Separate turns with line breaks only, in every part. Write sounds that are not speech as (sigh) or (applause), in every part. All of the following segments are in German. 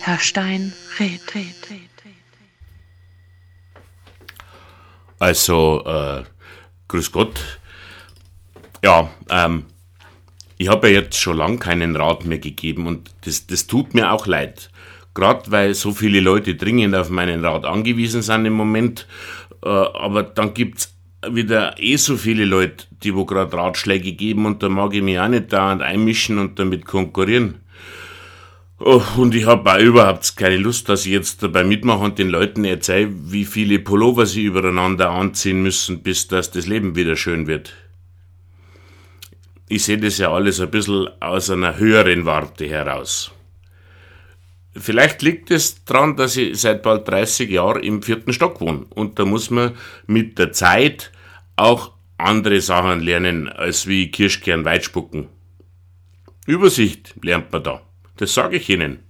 Herr Stein red, red, red.
Also, äh, grüß Gott. Ja, ähm, ich habe ja jetzt schon lange keinen Rat mehr gegeben und das, das tut mir auch leid. Gerade weil so viele Leute dringend auf meinen Rat angewiesen sind im Moment. Äh, aber dann gibt's wieder eh so viele Leute, die wo gerade Ratschläge geben und da mag ich mich auch nicht dauernd einmischen und damit konkurrieren. Oh, und ich habe auch überhaupt keine Lust, dass ich jetzt dabei mitmache und den Leuten erzähle, wie viele Pullover sie übereinander anziehen müssen, bis dass das Leben wieder schön wird ich sehe das ja alles ein bisschen aus einer höheren Warte heraus. Vielleicht liegt es daran, dass ich seit bald 30 Jahren im vierten Stock wohne. Und da muss man mit der Zeit auch andere Sachen lernen, als wie Kirschkern weitspucken. Übersicht lernt man da. Das sage ich Ihnen.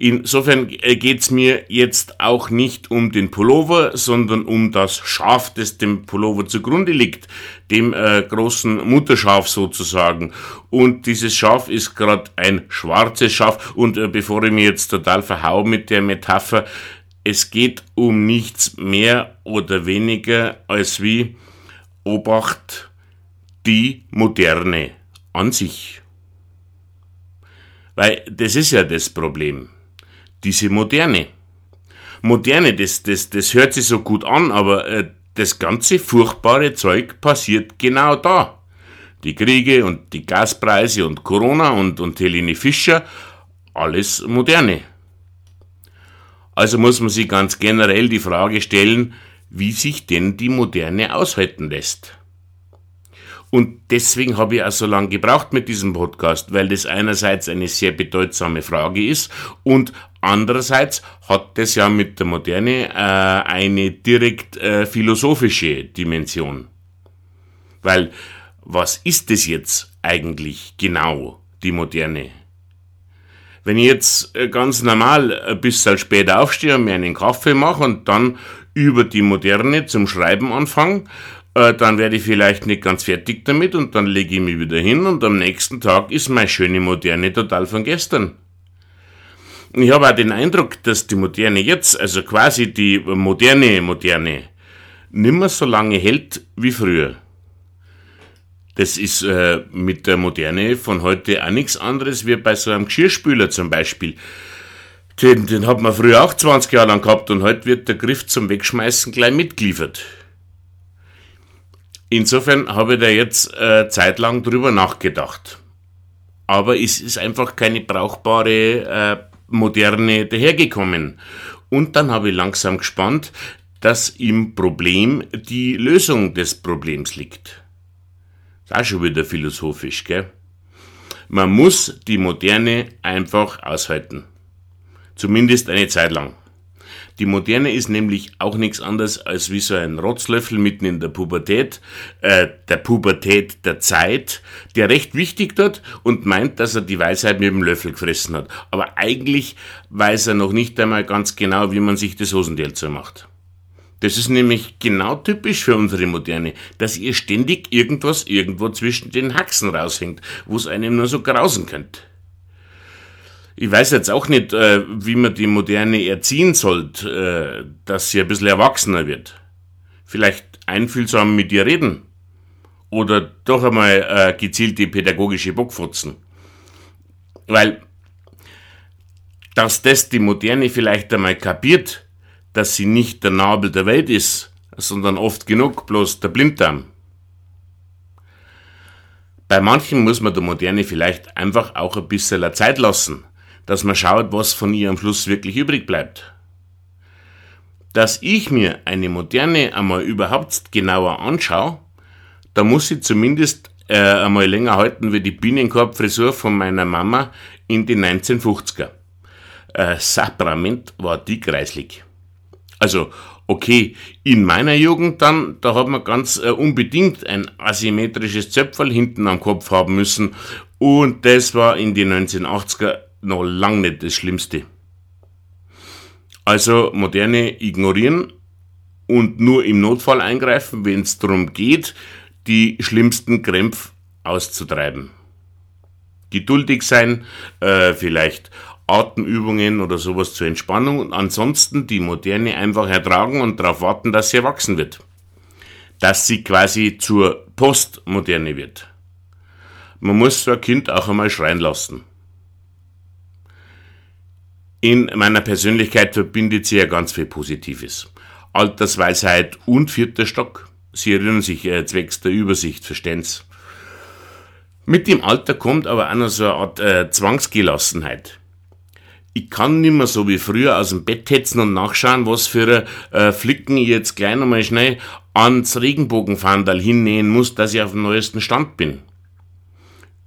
Insofern äh, geht's mir jetzt auch nicht um den Pullover, sondern um das Schaf, das dem Pullover zugrunde liegt, dem äh, großen Mutterschaf sozusagen. Und dieses Schaf ist gerade ein schwarzes Schaf. Und äh, bevor ich mir jetzt total verhau mit der Metapher, es geht um nichts mehr oder weniger als wie Obacht die Moderne an sich. Weil das ist ja das Problem diese Moderne. Moderne, das, das, das hört sich so gut an, aber äh, das ganze furchtbare Zeug passiert genau da. Die Kriege und die Gaspreise und Corona und, und Helene Fischer, alles Moderne. Also muss man sich ganz generell die Frage stellen, wie sich denn die Moderne aushalten lässt. Und deswegen habe ich auch so lange gebraucht mit diesem Podcast, weil das einerseits eine sehr bedeutsame Frage ist und andererseits hat das ja mit der Moderne äh, eine direkt äh, philosophische Dimension. Weil was ist das jetzt eigentlich genau, die Moderne? Wenn ich jetzt äh, ganz normal ein bisschen später aufstehe und mir einen Kaffee mache und dann über die Moderne zum Schreiben anfange, äh, dann werde ich vielleicht nicht ganz fertig damit und dann lege ich mich wieder hin und am nächsten Tag ist meine schöne Moderne total von gestern. Ich habe auch den Eindruck, dass die Moderne jetzt, also quasi die moderne Moderne, nimmer so lange hält wie früher. Das ist äh, mit der Moderne von heute auch nichts anderes wie bei so einem Geschirrspüler zum Beispiel. Den, den hat man früher auch 20 Jahre lang gehabt und heute wird der Griff zum Wegschmeißen gleich mitgeliefert. Insofern habe ich da jetzt äh, zeitlang drüber nachgedacht. Aber es ist einfach keine brauchbare äh, Moderne dahergekommen. Und dann habe ich langsam gespannt, dass im Problem die Lösung des Problems liegt. Das ist auch schon wieder philosophisch, gell? Man muss die Moderne einfach aushalten. Zumindest eine Zeit lang. Die Moderne ist nämlich auch nichts anderes als wie so ein Rotzlöffel mitten in der Pubertät, äh, der Pubertät der Zeit, der recht wichtig dort und meint, dass er die Weisheit mit dem Löffel gefressen hat. Aber eigentlich weiß er noch nicht einmal ganz genau, wie man sich das Hosendelzer macht. Das ist nämlich genau typisch für unsere Moderne, dass ihr ständig irgendwas irgendwo zwischen den Haxen raushängt, wo es einem nur so grausen könnte ich weiß jetzt auch nicht, äh, wie man die Moderne erziehen sollte, äh, dass sie ein bisschen erwachsener wird. Vielleicht einfühlsam mit ihr reden. Oder doch einmal äh, gezielt die pädagogische Bockfutzen. Weil, dass das die Moderne vielleicht einmal kapiert, dass sie nicht der Nabel der Welt ist, sondern oft genug bloß der Blinddarm. Bei manchen muss man der Moderne vielleicht einfach auch ein bisschen Zeit lassen, dass man schaut, was von ihr am Schluss wirklich übrig bleibt. Dass ich mir eine moderne einmal überhaupt genauer anschaue, da muss ich zumindest äh, einmal länger halten wie die Bienenkorbfrisur von meiner Mama in den 1950er. Äh, Sakrament war die kreislig. Also, okay, in meiner Jugend dann, da hat man ganz äh, unbedingt ein asymmetrisches Zöpferl hinten am Kopf haben müssen und das war in den 1980er noch lang nicht das Schlimmste. Also Moderne ignorieren und nur im Notfall eingreifen, wenn es darum geht, die schlimmsten Krämpfe auszutreiben. Geduldig sein, äh, vielleicht Atemübungen oder sowas zur Entspannung und ansonsten die Moderne einfach ertragen und darauf warten, dass sie erwachsen wird. Dass sie quasi zur Postmoderne wird. Man muss so ein Kind auch einmal schreien lassen. In meiner Persönlichkeit verbindet sie ja ganz viel Positives. Altersweisheit und vierter Stock. Sie erinnern sich äh, zwecks der Übersicht, verstehen's. Mit dem Alter kommt aber auch noch so eine Art äh, Zwangsgelassenheit. Ich kann nicht mehr so wie früher aus dem Bett hetzen und nachschauen, was für äh, Flicken ich jetzt gleich nochmal schnell ans Regenbogenfandal hinnähen muss, dass ich auf dem neuesten Stand bin.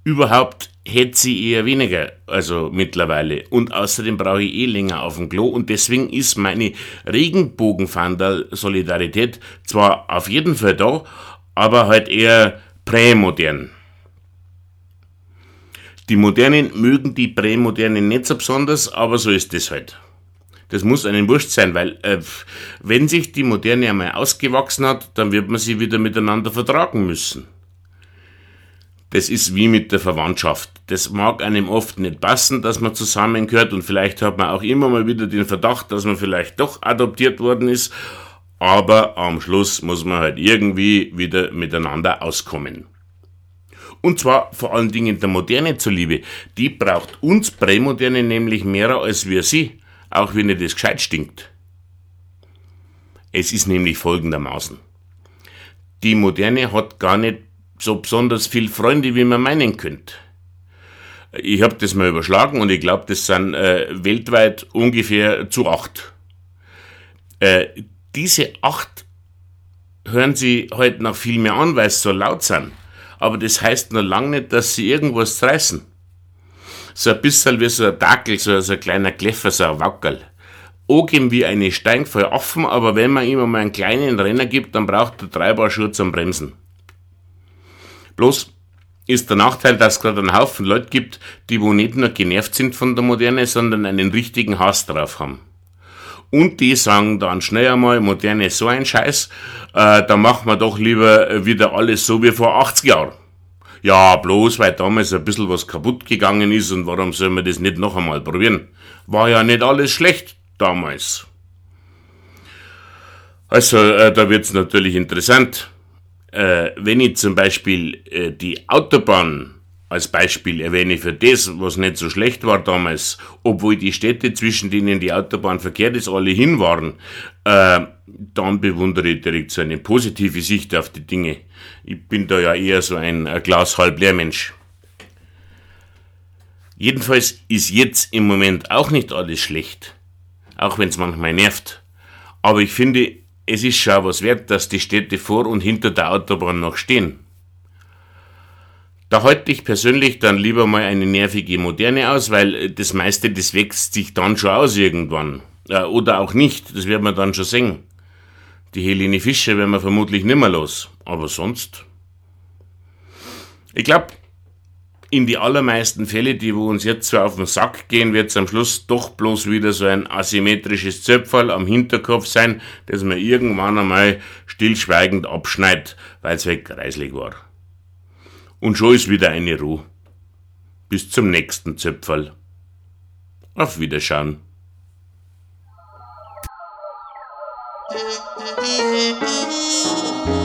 Überhaupt hätte sie eher weniger, also mittlerweile. Und außerdem brauche ich eh länger auf dem Klo und deswegen ist meine Regenbogenfandal-Solidarität zwar auf jeden Fall da, aber halt eher prämodern. Die Modernen mögen die Prämodernen nicht so besonders, aber so ist es halt. Das muss einem wurscht sein, weil äh, wenn sich die Moderne einmal ausgewachsen hat, dann wird man sie wieder miteinander vertragen müssen. Das ist wie mit der Verwandtschaft. Das mag einem oft nicht passen, dass man zusammengehört und vielleicht hat man auch immer mal wieder den Verdacht, dass man vielleicht doch adoptiert worden ist, aber am Schluss muss man halt irgendwie wieder miteinander auskommen. Und zwar vor allen Dingen der Moderne zuliebe. Die braucht uns Prämoderne nämlich mehr als wir sie, auch wenn ihr das gescheit stinkt. Es ist nämlich folgendermaßen. Die Moderne hat gar nicht so besonders viel Freunde, wie man meinen könnte. Ich habe das mal überschlagen und ich glaube, das sind äh, weltweit ungefähr zu acht. Äh, diese acht hören sie heute halt noch viel mehr an, weil sie so laut sind. Aber das heißt noch lange nicht, dass sie irgendwas reißen. So ein bisschen wie so ein Dackel, so, ein kleiner Kläffer, so ein Wackerl. Angeben wie eine Steinfall offen, aber wenn man ihm mal einen kleinen Renner gibt, dann braucht er drei Paar Schuhe zum Bremsen. Bloß ist der Nachteil, dass es gerade einen Haufen Leute gibt, die wo nicht nur genervt sind von der Moderne, sondern einen richtigen Hass drauf haben. Und die sagen dann schnell einmal, Moderne ist so ein Scheiß, äh, da machen wir doch lieber wieder alles so wie vor 80 Jahren. Ja, bloß weil damals ein bisschen was kaputt gegangen ist und warum soll man das nicht noch einmal probieren? War ja nicht alles schlecht damals. Also, äh, da wird's natürlich interessant äh, wenn ich zum Beispiel äh, die Autobahn als Beispiel erwähne für das, was nicht so schlecht war damals, obwohl die Städte, zwischen denen die Autobahn verkehrt ist, alle hin waren, äh, dann bewundere ich direkt so eine positive Sicht auf die Dinge. Ich bin da ja eher so ein, ein Glas halb leer Mensch. Jedenfalls ist jetzt im Moment auch nicht alles schlecht, auch wenn es manchmal nervt. Aber ich finde, es ist schon was wert, dass die Städte vor und hinter der Autobahn noch stehen. Da halte ich persönlich dann lieber mal eine nervige Moderne aus, weil das meiste, das wächst sich dann schon aus irgendwann. oder auch nicht, das wird man dann schon sehen. Die Helene Fischer werden wir vermutlich nimmer los, aber sonst. Ich glaube, in die allermeisten Fälle, die wo uns jetzt so auf den Sack gehen, wird es am Schluss doch bloß wieder so ein asymmetrisches Zöpferl am Hinterkopf sein, das man irgendwann einmal stillschweigend abschneidet, weil es wegreislich war. Und schon ist wieder eine Ruhe. Bis zum nächsten Zöpferl. Auf Wiederschauen. Musik (laughs)